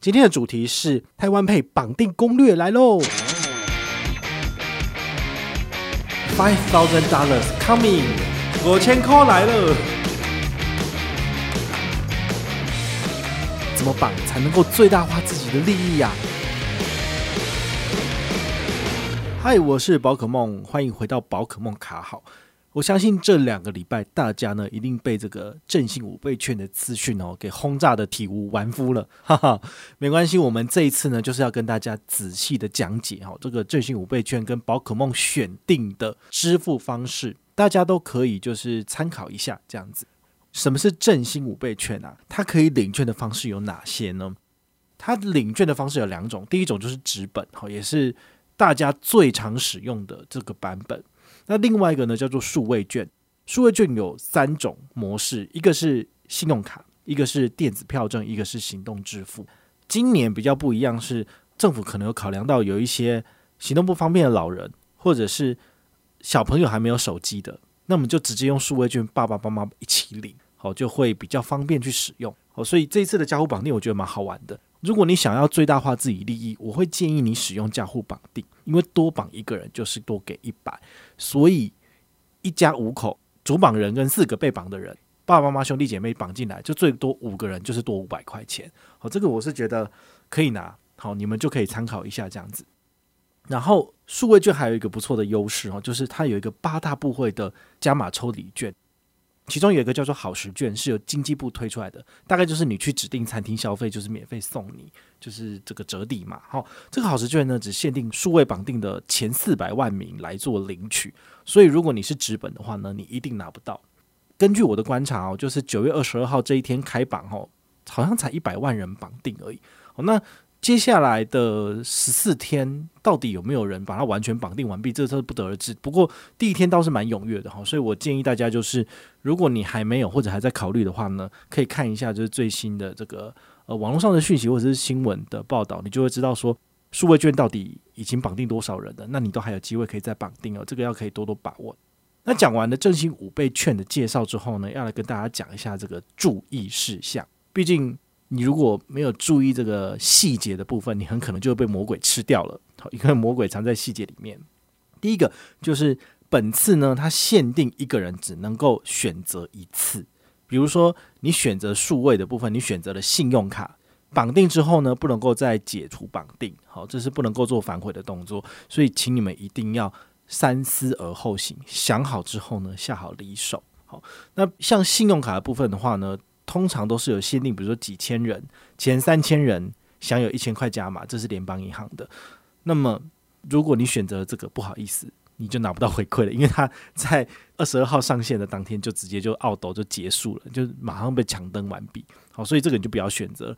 今天的主题是台湾配绑定攻略来喽，Five thousand dollars coming，五千块来了，怎么绑才能够最大化自己的利益呀？嗨，我是宝可梦，欢迎回到宝可梦卡好。我相信这两个礼拜，大家呢一定被这个振兴五倍券的资讯哦给轰炸的体无完肤了，哈哈。没关系，我们这一次呢就是要跟大家仔细的讲解哈，这个振兴五倍券跟宝可梦选定的支付方式，大家都可以就是参考一下这样子。什么是振兴五倍券啊？它可以领券的方式有哪些呢？它领券的方式有两种，第一种就是纸本哈，也是大家最常使用的这个版本。那另外一个呢，叫做数位券。数位券有三种模式，一个是信用卡，一个是电子票证，一个是行动支付。今年比较不一样是，政府可能有考量到有一些行动不方便的老人，或者是小朋友还没有手机的，那么就直接用数位券，爸爸妈妈一起领，好，就会比较方便去使用。好，所以这一次的家户绑定，我觉得蛮好玩的。如果你想要最大化自己利益，我会建议你使用家户绑定，因为多绑一个人就是多给一百，所以一家五口主绑人跟四个被绑的人，爸爸妈妈兄弟姐妹绑进来就最多五个人，就是多五百块钱。好，这个我是觉得可以拿，好，你们就可以参考一下这样子。然后数位券还有一个不错的优势哦，就是它有一个八大部会的加码抽礼券。其中有一个叫做好食券，是由经济部推出来的，大概就是你去指定餐厅消费，就是免费送你，就是这个折抵嘛。好，这个好食券呢，只限定数位绑定的前四百万名来做领取，所以如果你是纸本的话呢，你一定拿不到。根据我的观察哦，就是九月二十二号这一天开榜哦，好像才一百万人绑定而已。好，那。接下来的十四天，到底有没有人把它完全绑定完毕？这个是不得而知。不过第一天倒是蛮踊跃的哈，所以我建议大家就是，如果你还没有或者还在考虑的话呢，可以看一下就是最新的这个呃网络上的讯息或者是新闻的报道，你就会知道说数位券到底已经绑定多少人了。那你都还有机会可以再绑定哦，这个要可以多多把握。那讲完了振兴五倍券的介绍之后呢，要来跟大家讲一下这个注意事项，毕竟。你如果没有注意这个细节的部分，你很可能就会被魔鬼吃掉了。好，因为魔鬼藏在细节里面。第一个就是本次呢，它限定一个人只能够选择一次。比如说，你选择数位的部分，你选择了信用卡绑定之后呢，不能够再解除绑定。好，这是不能够做反悔的动作。所以，请你们一定要三思而后行，想好之后呢，下好离手。好，那像信用卡的部分的话呢，通常都是有限定，比如说几千人，前三千人享有一千块加码，这是联邦银行的。那么，如果你选择这个，不好意思，你就拿不到回馈了，因为它在二十二号上线的当天就直接就奥斗就结束了，就马上被抢登完毕。好，所以这个你就不要选择。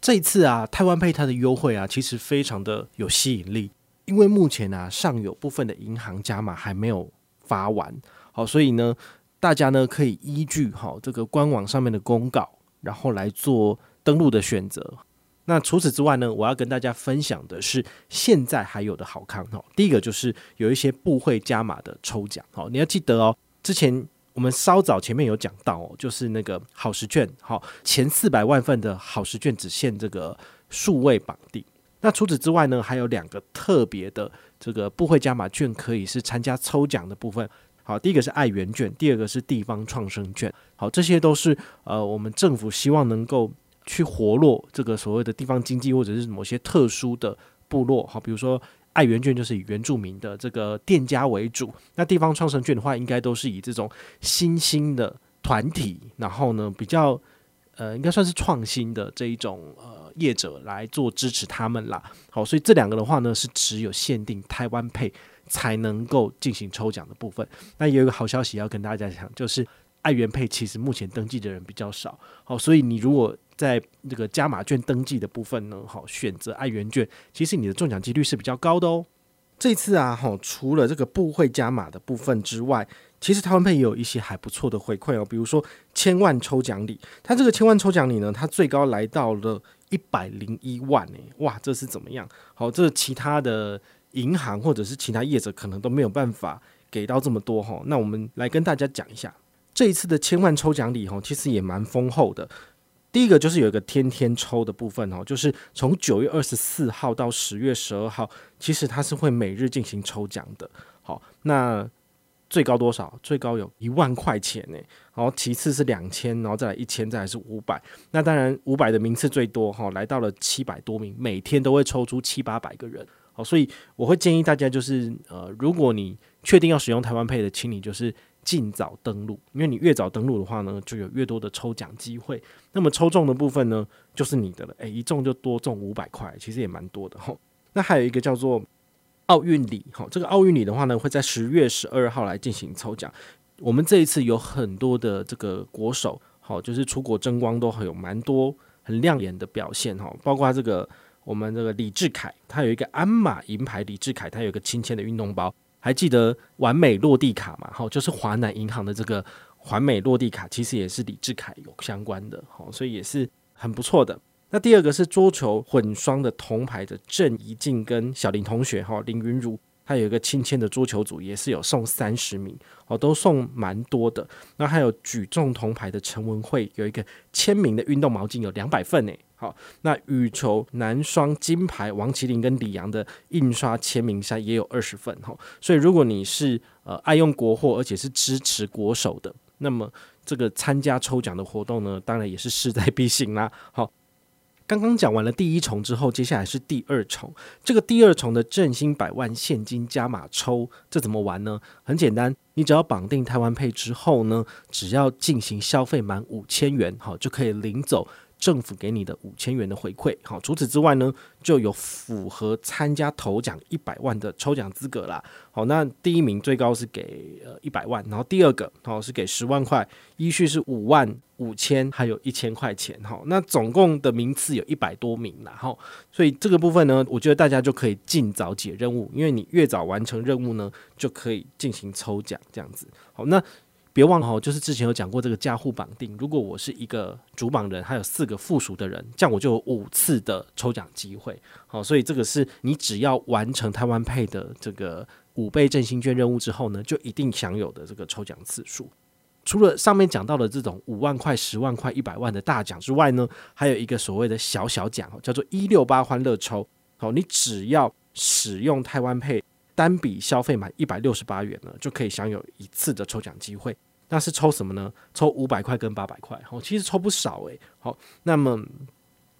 这一次啊，台湾配它的优惠啊，其实非常的有吸引力，因为目前啊，尚有部分的银行加码还没有发完。好，所以呢。大家呢可以依据好这个官网上面的公告，然后来做登录的选择。那除此之外呢，我要跟大家分享的是现在还有的好康哦。第一个就是有一些部会加码的抽奖哦，你要记得哦。之前我们稍早前面有讲到哦，就是那个好食券，好前四百万份的好食券只限这个数位绑定。那除此之外呢，还有两个特别的这个部会加码券可以是参加抽奖的部分。好，第一个是爱媛券，第二个是地方创生券。好，这些都是呃，我们政府希望能够去活络这个所谓的地方经济，或者是某些特殊的部落。好，比如说爱媛券就是以原住民的这个店家为主，那地方创生券的话，应该都是以这种新兴的团体，然后呢比较呃，应该算是创新的这一种呃业者来做支持他们啦。好，所以这两个的话呢，是只有限定台湾配。才能够进行抽奖的部分。那也有一个好消息要跟大家讲，就是爱元配其实目前登记的人比较少，好，所以你如果在这个加码券登记的部分呢，好，选择爱元券，其实你的中奖几率是比较高的哦。这次啊，好，除了这个部会加码的部分之外，其实台湾配也有一些还不错的回馈哦，比如说千万抽奖礼，它这个千万抽奖礼呢，它最高来到了一百零一万诶，哇，这是怎么样？好，这其他的。银行或者是其他业者可能都没有办法给到这么多哈，那我们来跟大家讲一下这一次的千万抽奖礼哈，其实也蛮丰厚的。第一个就是有一个天天抽的部分哦，就是从九月二十四号到十月十二号，其实它是会每日进行抽奖的。好，那最高多少？最高有一万块钱呢。然后其次是两千，然后再来一千，再来是五百。那当然五百的名次最多哈，来到了七百多名，每天都会抽出七八百个人。好，所以我会建议大家就是呃，如果你确定要使用台湾 Pay 的，请你就是。尽早登录，因为你越早登录的话呢，就有越多的抽奖机会。那么抽中的部分呢，就是你的了。诶，一中就多中五百块，其实也蛮多的哈。那还有一个叫做奥运礼，哈，这个奥运礼的话呢，会在十月十二号来进行抽奖。我们这一次有很多的这个国手，好，就是出国争光都很有蛮多很亮眼的表现哈，包括这个我们这个李志凯，他有一个鞍马银牌，李志凯他有一个亲签的运动包。还记得完美落地卡嘛？哈，就是华南银行的这个完美落地卡，其实也是李志凯有相关的，好，所以也是很不错的。那第二个是桌球混双的铜牌的郑怡静跟小林同学，哈，林云如，他有一个亲签的桌球组，也是有送三十名，哦，都送蛮多的。那还有举重铜牌的陈文慧，有一个签名的运动毛巾，有两百份呢。好，那羽球男双金牌王麒麟跟李阳的印刷签名衫也有二十份哈，所以如果你是呃爱用国货，而且是支持国手的，那么这个参加抽奖的活动呢，当然也是势在必行啦。好，刚刚讲完了第一重之后，接下来是第二重，这个第二重的振兴百万现金加码抽，这怎么玩呢？很简单，你只要绑定台湾配之后呢，只要进行消费满五千元，好就可以领走。政府给你的五千元的回馈，好，除此之外呢，就有符合参加头奖一百万的抽奖资格啦。好，那第一名最高是给呃一百万，然后第二个好是给十万块，依序是五万、五千，还有一千块钱。好，那总共的名次有一百多名啦。好，所以这个部分呢，我觉得大家就可以尽早解任务，因为你越早完成任务呢，就可以进行抽奖这样子。好，那。别忘了哦，就是之前有讲过这个加户绑定。如果我是一个主绑人，还有四个附属的人，这样我就有五次的抽奖机会。好，所以这个是你只要完成台湾配的这个五倍振兴券任务之后呢，就一定享有的这个抽奖次数。除了上面讲到的这种五万块、十万块、一百万的大奖之外呢，还有一个所谓的小小奖，叫做一六八欢乐抽。好，你只要使用台湾配。单笔消费满一百六十八元呢，就可以享有一次的抽奖机会。那是抽什么呢？抽五百块跟八百块。哦，其实抽不少诶。好，那么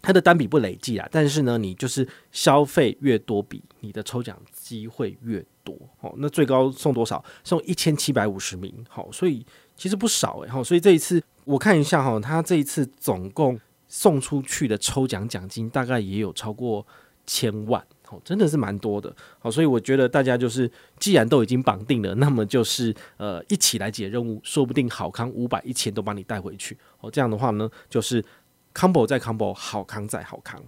它的单笔不累计啊，但是呢，你就是消费越多笔，你的抽奖机会越多。好，那最高送多少？送一千七百五十名。好，所以其实不少诶。好，所以这一次我看一下哈，他这一次总共送出去的抽奖奖金大概也有超过千万。真的是蛮多的，好，所以我觉得大家就是，既然都已经绑定了，那么就是呃一起来解任务，说不定好康五百一千都帮你带回去，哦，这样的话呢，就是 combo 再 combo，好康再好康。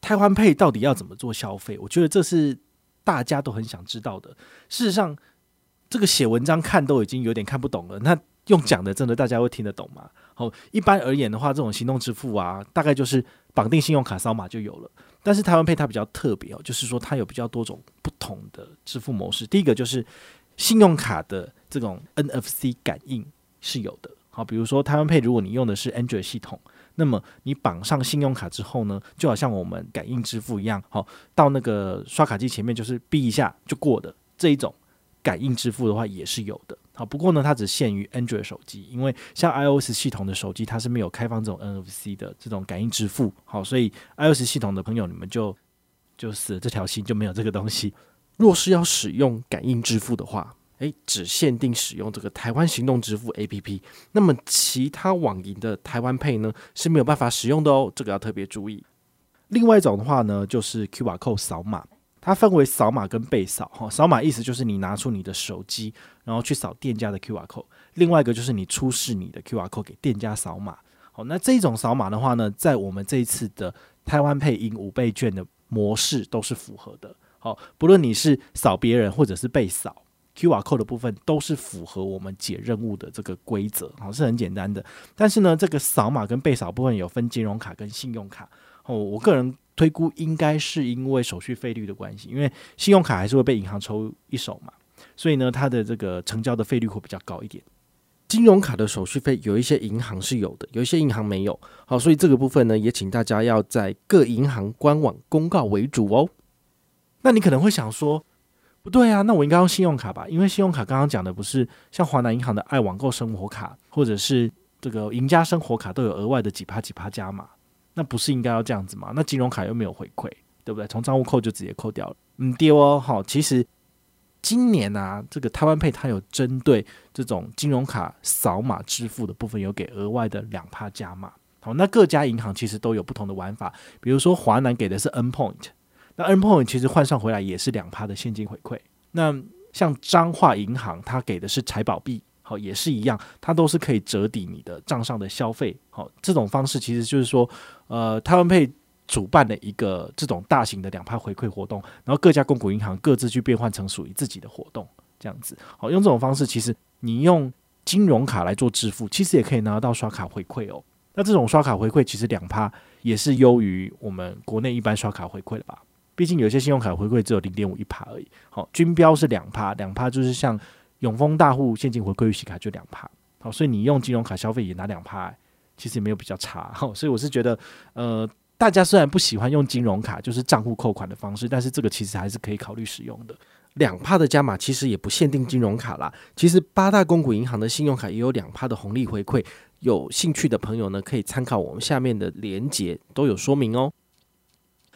台湾 Pay 到底要怎么做消费？我觉得这是大家都很想知道的。事实上，这个写文章看都已经有点看不懂了，那用讲的真的大家会听得懂吗？好，一般而言的话，这种行动支付啊，大概就是绑定信用卡扫码就有了。但是台湾 Pay 它比较特别哦，就是说它有比较多种不同的支付模式。第一个就是信用卡的这种 NFC 感应是有的。好，比如说台湾 Pay，如果你用的是 Android 系统，那么你绑上信用卡之后呢，就好像我们感应支付一样，好，到那个刷卡机前面就是哔一下就过的这一种感应支付的话也是有的。不过呢，它只限于 Android 手机，因为像 iOS 系统的手机，它是没有开放这种 NFC 的这种感应支付。好，所以 iOS 系统的朋友，你们就就死了这条心，就没有这个东西。若是要使用感应支付的话，诶，只限定使用这个台湾行动支付 APP，那么其他网银的台湾 Pay 呢是没有办法使用的哦，这个要特别注意。另外一种的话呢，就是 QR Code 扫码。它分为扫码跟被扫哈，扫码意思就是你拿出你的手机，然后去扫店家的 QR code；另外一个就是你出示你的 QR code 给店家扫码。好，那这种扫码的话呢，在我们这一次的台湾配音五倍券的模式都是符合的。好，不论你是扫别人或者是被扫 QR code 的部分，都是符合我们解任务的这个规则。好，是很简单的。但是呢，这个扫码跟被扫部分有分金融卡跟信用卡。哦，我个人。推估应该是因为手续费率的关系，因为信用卡还是会被银行抽一手嘛，所以呢，它的这个成交的费率会比较高一点。金融卡的手续费有一些银行是有的，有一些银行没有。好，所以这个部分呢，也请大家要在各银行官网公告为主哦。那你可能会想说，不对啊，那我应该用信用卡吧？因为信用卡刚刚讲的不是像华南银行的爱网购生活卡，或者是这个赢家生活卡都有额外的几趴几趴加码，那不是应该要这样子吗？那金融卡又没有回馈，对不对？从账户扣就直接扣掉了，嗯，丢哦。好，其实。今年啊，这个台湾 Pay 它有针对这种金融卡扫码支付的部分，有给额外的两趴加码。好，那各家银行其实都有不同的玩法，比如说华南给的是 N Point，那 N Point 其实换算回来也是两趴的现金回馈。那像彰化银行，它给的是财宝币，好，也是一样，它都是可以折抵你的账上的消费。好，这种方式其实就是说，呃，台湾配。主办的一个这种大型的两趴回馈活动，然后各家公股银行各自去变换成属于自己的活动，这样子。好，用这种方式，其实你用金融卡来做支付，其实也可以拿到刷卡回馈哦。那这种刷卡回馈其实两趴也是优于我们国内一般刷卡回馈的吧？毕竟有些信用卡回馈只有零点五一趴而已。好，均标是两趴，两趴就是像永丰大户现金回馈预洗卡就两趴。好，所以你用金融卡消费也拿两趴，其实也没有比较差。好，所以我是觉得，呃。大家虽然不喜欢用金融卡，就是账户扣款的方式，但是这个其实还是可以考虑使用的。两趴的加码其实也不限定金融卡啦，其实八大公股银行的信用卡也有两趴的红利回馈。有兴趣的朋友呢，可以参考我们下面的连结，都有说明哦。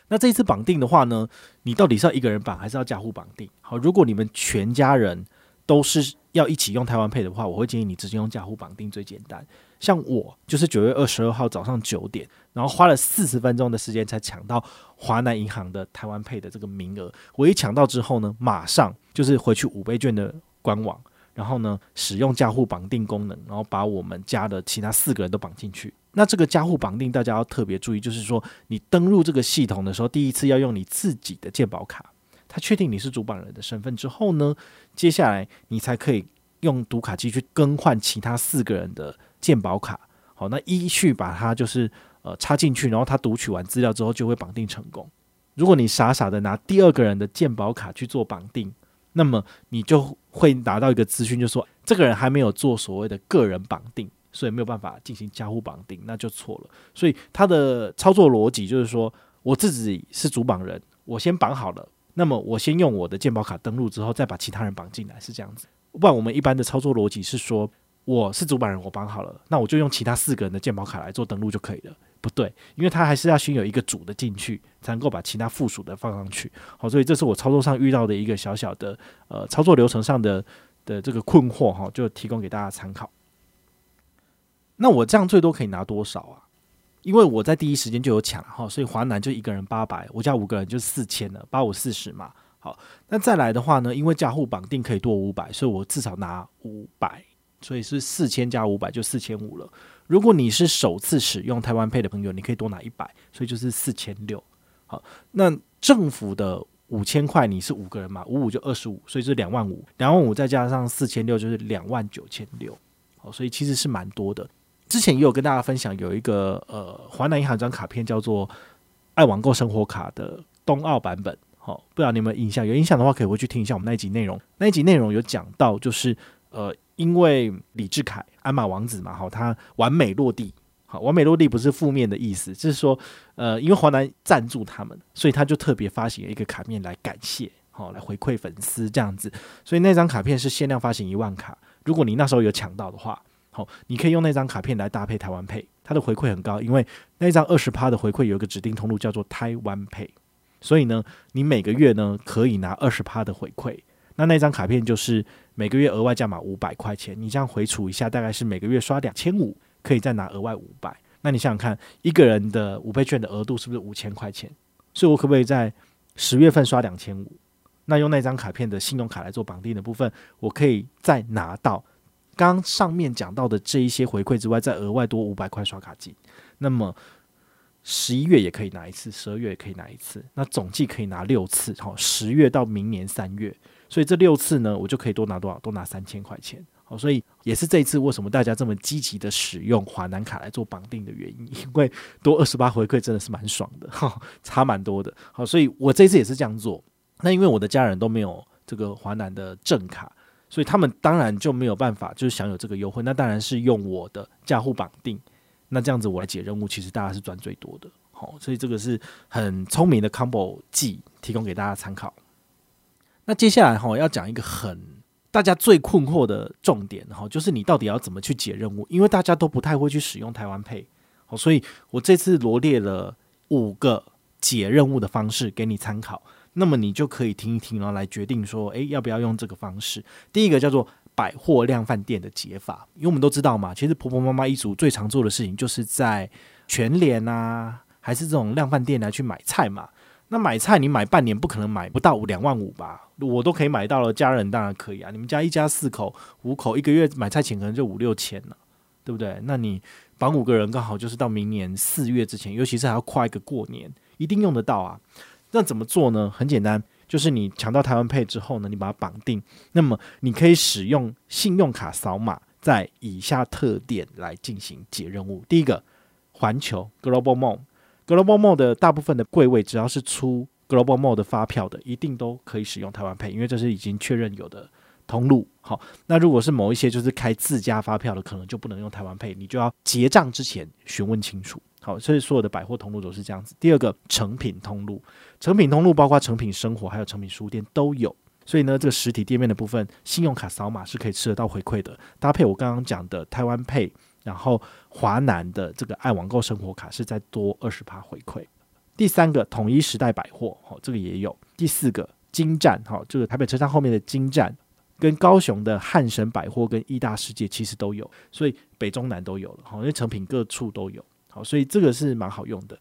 那这一次绑定的话呢，你到底是要一个人绑，还是要家户绑定？好，如果你们全家人都是要一起用台湾配的话，我会建议你直接用家户绑定最简单。像我就是九月二十二号早上九点，然后花了四十分钟的时间才抢到华南银行的台湾配的这个名额。我一抢到之后呢，马上就是回去五倍券的官网，然后呢使用家户绑定功能，然后把我们家的其他四个人都绑进去。那这个家户绑定大家要特别注意，就是说你登录这个系统的时候，第一次要用你自己的健保卡，他确定你是主绑人的身份之后呢，接下来你才可以用读卡机去更换其他四个人的。健保卡，好，那一去把它就是呃插进去，然后它读取完资料之后就会绑定成功。如果你傻傻的拿第二个人的健保卡去做绑定，那么你就会拿到一个资讯，就说这个人还没有做所谓的个人绑定，所以没有办法进行交互绑定，那就错了。所以它的操作逻辑就是说，我自己是主绑人，我先绑好了，那么我先用我的健保卡登录之后，再把其他人绑进来，是这样子。不然我们一般的操作逻辑是说。我是主板人，我绑好了，那我就用其他四个人的健保卡来做登录就可以了。不对，因为他还是要先有一个主的进去，才能够把其他附属的放上去。好，所以这是我操作上遇到的一个小小的呃操作流程上的的这个困惑哈，就提供给大家参考。那我这样最多可以拿多少啊？因为我在第一时间就有抢哈，所以华南就一个人八百，我加五个人就四千了，八五四十嘛。好，那再来的话呢，因为家户绑定可以多五百，所以我至少拿五百。所以是四千加五百就四千五了。如果你是首次使用台湾配的朋友，你可以多拿一百，所以就是四千六。好，那政府的五千块你是五个人嘛，五五就二十五，所以是两万五，两万五再加上四千六就是两万九千六。好，所以其实是蛮多的。之前也有跟大家分享，有一个呃华南银行一张卡片叫做爱网购生活卡的冬奥版本。好，不知道你有没有印象？有印象的话可以回去听一下我们那一集内容。那一集内容有讲到，就是呃。因为李志凯鞍马王子嘛，好，他完美落地，好，完美落地不是负面的意思，就是说，呃，因为华南赞助他们，所以他就特别发行了一个卡片来感谢，好，来回馈粉丝这样子，所以那张卡片是限量发行一万卡，如果你那时候有抢到的话，好，你可以用那张卡片来搭配台湾 Pay，它的回馈很高，因为那张二十趴的回馈有一个指定通路叫做台湾 Pay，所以呢，你每个月呢可以拿二十趴的回馈。那那张卡片就是每个月额外加码五百块钱，你这样回储一下，大概是每个月刷两千五，可以再拿额外五百。那你想想看，一个人的五倍券的额度是不是五千块钱？所以我可不可以在十月份刷两千五？那用那张卡片的信用卡来做绑定的部分，我可以再拿到刚上面讲到的这一些回馈之外，再额外多五百块刷卡金。那么十一月也可以拿一次，十二月也可以拿一次，那总计可以拿六次。好，十月到明年三月。所以这六次呢，我就可以多拿多少？多拿三千块钱。好，所以也是这一次为什么大家这么积极的使用华南卡来做绑定的原因，因为多二十八回馈真的是蛮爽的，哈，差蛮多的。好，所以我这次也是这样做。那因为我的家人都没有这个华南的正卡，所以他们当然就没有办法就是享有这个优惠。那当然是用我的账户绑定，那这样子我来解任务，其实大家是赚最多的。好，所以这个是很聪明的 combo 技，提供给大家参考。那接下来哈要讲一个很大家最困惑的重点哈，就是你到底要怎么去解任务？因为大家都不太会去使用台湾配好，所以我这次罗列了五个解任务的方式给你参考。那么你就可以听一听，然后来决定说，诶，要不要用这个方式？第一个叫做百货量贩店的解法，因为我们都知道嘛，其实婆婆妈妈一族最常做的事情就是在全联啊，还是这种量贩店来去买菜嘛。那买菜你买半年不可能买不到两万五吧？我都可以买到了，家人当然可以啊。你们家一家四口、五口，一个月买菜钱可能就五六千了，对不对？那你绑五个人，刚好就是到明年四月之前，尤其是还要跨一个过年，一定用得到啊。那怎么做呢？很简单，就是你抢到台湾配之后呢，你把它绑定，那么你可以使用信用卡扫码，在以下特点来进行解任务。第一个，环球 Global Mall，Global Mall 的大部分的柜位，只要是出 Global Mall 的发票的，一定都可以使用台湾配因为这是已经确认有的通路。好，那如果是某一些就是开自家发票的，可能就不能用台湾配你就要结账之前询问清楚。好，所以所有的百货通路都是这样子。第二个，成品通路，成品通路包括成品生活还有成品书店都有。所以呢，这个实体店面的部分，信用卡扫码是可以吃得到回馈的。搭配我刚刚讲的台湾配然后华南的这个爱网购生活卡是再多二十趴回馈。第三个，统一时代百货，好，这个也有。第四个，金站，好，这个台北车站后面的金站，跟高雄的汉神百货跟义大世界其实都有，所以北中南都有了，好，因为成品各处都有。好，所以这个是蛮好用的。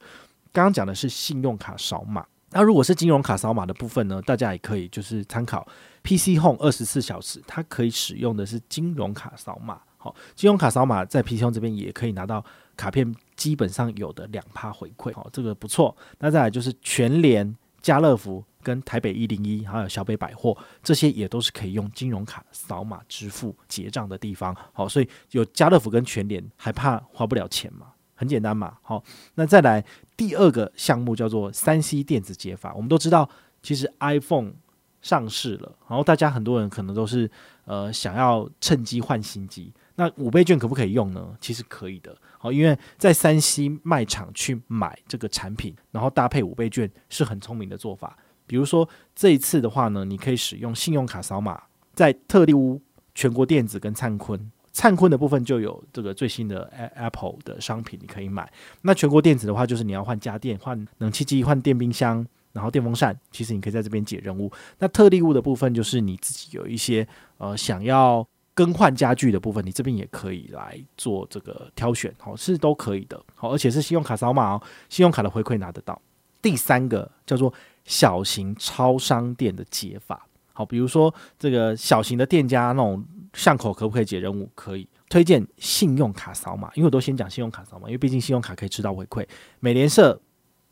刚刚讲的是信用卡扫码，那如果是金融卡扫码的部分呢？大家也可以就是参考 PC Home 二十四小时，它可以使用的是金融卡扫码。好，金融卡扫码在 PC Home 这边也可以拿到卡片，基本上有的两趴回馈。好，这个不错。那再来就是全联、家乐福跟台北一零一，还有小北百货，这些也都是可以用金融卡扫码支付结账的地方。好，所以有家乐福跟全联，还怕花不了钱吗？很简单嘛，好，那再来第二个项目叫做三 C 电子解法。我们都知道，其实 iPhone 上市了，然后大家很多人可能都是呃想要趁机换新机。那五倍券可不可以用呢？其实可以的，好，因为在三 C 卖场去买这个产品，然后搭配五倍券是很聪明的做法。比如说这一次的话呢，你可以使用信用卡扫码，在特力屋、全国电子跟灿坤。灿坤的部分就有这个最新的 Apple 的商品，你可以买。那全国电子的话，就是你要换家电、换冷气机、换电冰箱，然后电风扇，其实你可以在这边解任务。那特例物的部分，就是你自己有一些呃想要更换家具的部分，你这边也可以来做这个挑选，好，是都可以的。好，而且是信用卡扫码哦，信用卡的回馈拿得到。第三个叫做小型超商店的解法，好，比如说这个小型的店家那种。巷口可不可以解任务？可以推荐信用卡扫码，因为我都先讲信用卡扫码，因为毕竟信用卡可以吃到回馈。美联社、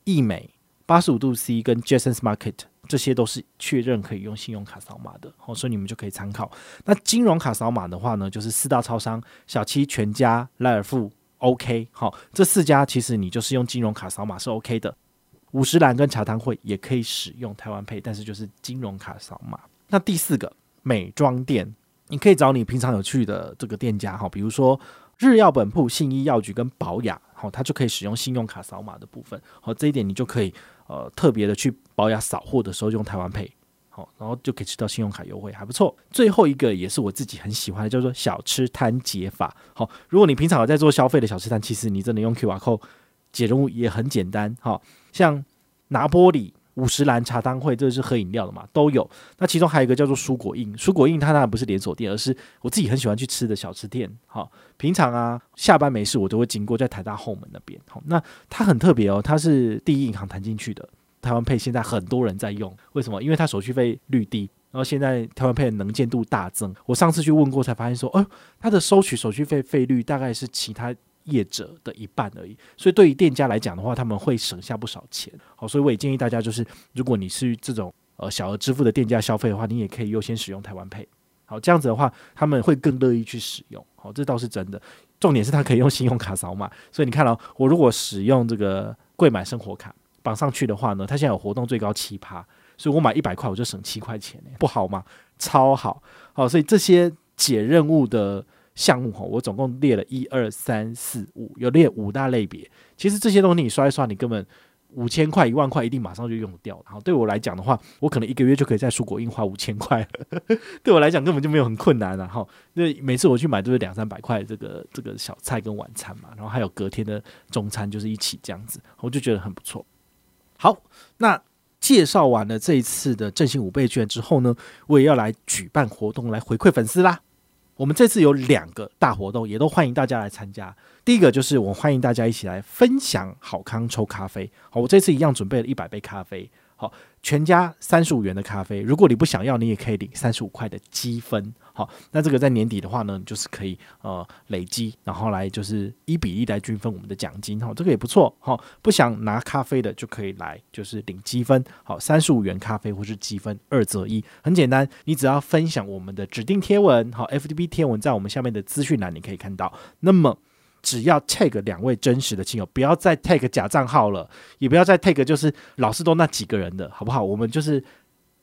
易美、八十五度 C 跟 Jasons Market 这些都是确认可以用信用卡扫码的，好，所以你们就可以参考。那金融卡扫码的话呢，就是四大超商：小七、全家、莱尔富、OK。好，这四家其实你就是用金融卡扫码是 OK 的。五十岚跟茶汤会也可以使用台湾 Pay，但是就是金融卡扫码。那第四个美妆店。你可以找你平常有去的这个店家哈，比如说日药本铺、信义药局跟保雅，好，它就可以使用信用卡扫码的部分，好，这一点你就可以呃特别的去保雅扫货的时候用台湾配好，然后就可以吃到信用卡优惠，还不错。最后一个也是我自己很喜欢的，叫做小吃摊解法。好，如果你平常有在做消费的小吃摊，其实你真的用 QR Code 解任务也很简单，好，像拿玻璃。五十岚茶汤会，这是喝饮料的嘛，都有。那其中还有一个叫做蔬果印，蔬果印它当然不是连锁店，而是我自己很喜欢去吃的小吃店。好，平常啊下班没事，我都会经过在台大后门那边。好，那它很特别哦，它是第一银行弹进去的。台湾配现在很多人在用，为什么？因为它手续费率低，然后现在台湾配的能见度大增。我上次去问过，才发现说，哦，它的收取手续费费率大概是其他。业者的一半而已，所以对于店家来讲的话，他们会省下不少钱。好，所以我也建议大家，就是如果你是这种呃小额支付的店家消费的话，你也可以优先使用台湾 Pay。好，这样子的话，他们会更乐意去使用。好，这倒是真的。重点是它可以用信用卡扫码，所以你看到、哦、我如果使用这个柜买生活卡绑上去的话呢，它现在有活动最高七趴。所以我买一百块我就省七块钱，不好吗？超好，好，所以这些解任务的项目哈，我总共列了一二三四五，有列五大类别。其实这些东西你刷一刷，你根本。五千块、一万块一定马上就用掉然后，对我来讲的话，我可能一个月就可以在蔬果印花五千块。对我来讲根本就没有很困难了。哈，那每次我去买都是两三百块这个这个小菜跟晚餐嘛，然后还有隔天的中餐就是一起这样子，我就觉得很不错。好，那介绍完了这一次的振兴五倍券之后呢，我也要来举办活动来回馈粉丝啦。我们这次有两个大活动，也都欢迎大家来参加。第一个就是我欢迎大家一起来分享好康抽咖啡。好，我这次一样准备了一百杯咖啡。好，全家三十五元的咖啡，如果你不想要，你也可以领三十五块的积分。好，那这个在年底的话呢，就是可以呃累积，然后来就是一比一来均分我们的奖金。好，这个也不错。好，不想拿咖啡的就可以来就是领积分。好，三十五元咖啡或是积分二择一，很简单，你只要分享我们的指定贴文，好，FTP 贴文在我们下面的资讯栏你可以看到。那么只要 tag 两位真实的亲友，不要再 tag 假账号了，也不要再 tag 就是老是都那几个人的，好不好？我们就是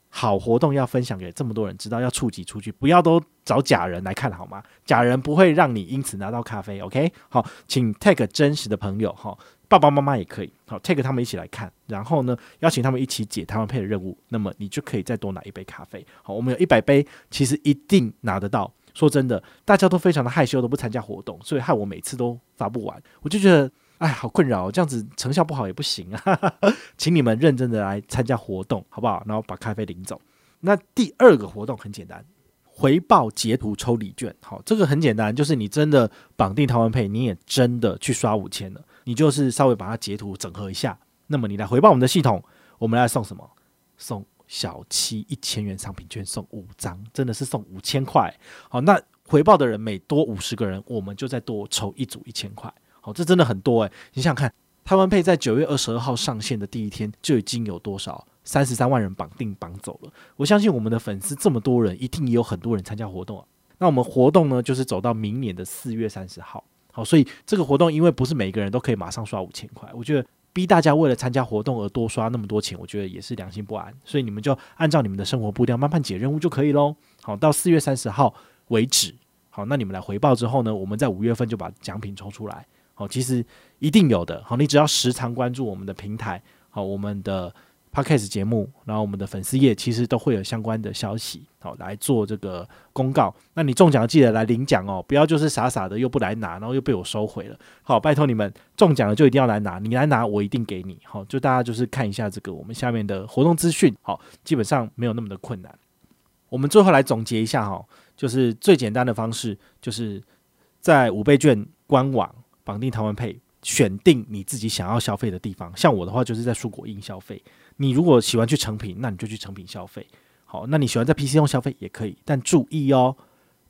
好活动要分享给这么多人知道，要触及出去，不要都找假人来看好吗？假人不会让你因此拿到咖啡，OK？好，请 tag 真实的朋友，哈，爸爸妈妈也可以，好 tag 他们一起来看，然后呢，邀请他们一起解他们配的任务，那么你就可以再多拿一杯咖啡。好，我们有一百杯，其实一定拿得到。说真的，大家都非常的害羞，都不参加活动，所以害我每次都发不完。我就觉得，哎，好困扰，这样子成效不好也不行啊。请你们认真的来参加活动，好不好？然后把咖啡领走。那第二个活动很简单，回报截图抽礼券。好，这个很简单，就是你真的绑定台湾配你也真的去刷五千了，你就是稍微把它截图整合一下，那么你来回报我们的系统，我们来送什么？送。小七一千元商品券送五张，真的是送五千块。好，那回报的人每多五十个人，我们就再多抽一组一千块。好，这真的很多诶。你想想看，台湾配在九月二十二号上线的第一天就已经有多少？三十三万人绑定绑走了。我相信我们的粉丝这么多人，一定也有很多人参加活动啊。那我们活动呢，就是走到明年的四月三十号。好，所以这个活动因为不是每个人都可以马上刷五千块，我觉得。逼大家为了参加活动而多刷那么多钱，我觉得也是良心不安。所以你们就按照你们的生活步调慢慢解任务就可以喽。好，到四月三十号为止。好，那你们来回报之后呢，我们在五月份就把奖品抽出来。好，其实一定有的。好，你只要时常关注我们的平台，好，我们的。Podcast 节目，然后我们的粉丝页其实都会有相关的消息，好来做这个公告。那你中奖记得来领奖哦，不要就是傻傻的又不来拿，然后又被我收回了。好，拜托你们中奖了就一定要来拿，你来拿我一定给你。好，就大家就是看一下这个我们下面的活动资讯，好，基本上没有那么的困难。我们最后来总结一下哈，就是最简单的方式，就是在五倍券官网绑定台湾配选定你自己想要消费的地方。像我的话，就是在蔬果印消费。你如果喜欢去成品，那你就去成品消费。好，那你喜欢在 PC 用消费也可以，但注意哦，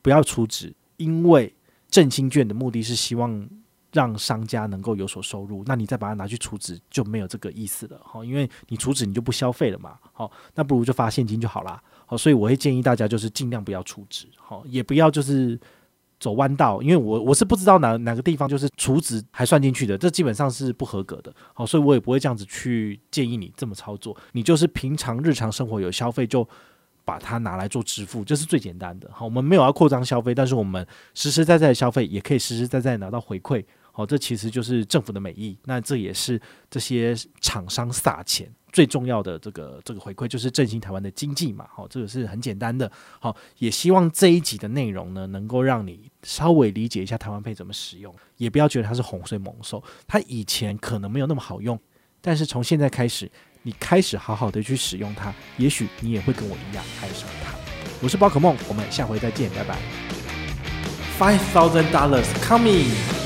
不要储值，因为振兴券的目的是希望让商家能够有所收入。那你再把它拿去储值，就没有这个意思了。好，因为你储值你就不消费了嘛。好，那不如就发现金就好啦。好，所以我会建议大家就是尽量不要储值，好，也不要就是。走弯道，因为我我是不知道哪哪个地方就是储值还算进去的，这基本上是不合格的。好，所以我也不会这样子去建议你这么操作。你就是平常日常生活有消费，就把它拿来做支付，这是最简单的。好，我们没有要扩张消费，但是我们实实在在的消费也可以实实在在拿到回馈。好，这其实就是政府的美意。那这也是这些厂商撒钱最重要的这个这个回馈，就是振兴台湾的经济嘛。好，这个是很简单的。好，也希望这一集的内容呢，能够让你稍微理解一下台湾配怎么使用，也不要觉得它是洪水猛兽。它以前可能没有那么好用，但是从现在开始，你开始好好的去使用它，也许你也会跟我一样爱上它。我是宝可梦，我们下回再见，拜拜。Five thousand dollars coming。